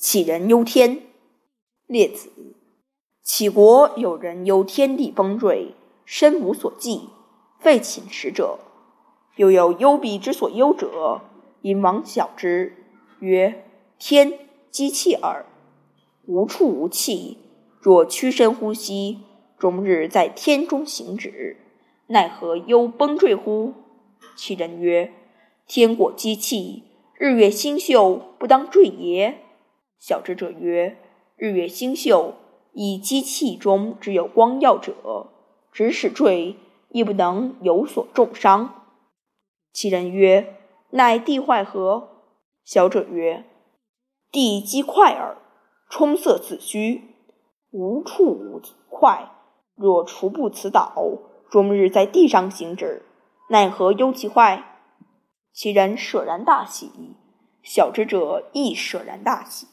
杞人忧天。列子，杞国有人忧天地崩坠，身无所寄，废寝食者；又有忧彼之所忧者，因王小之，曰：“天，积气耳。无处无气，若屈身呼吸，终日在天中行止，奈何忧崩坠乎？”其人曰：“天果积气，日月星宿不当坠也。”小之者曰：“日月星宿，以积气中之有光耀者，直使坠，亦不能有所重伤。”其人曰：“乃地坏何？”小者曰：“地积块耳，充塞子虚，无处无块。若除不此岛，终日在地上行止，奈何忧其坏？”其人舍然大喜。小之者亦舍然大喜。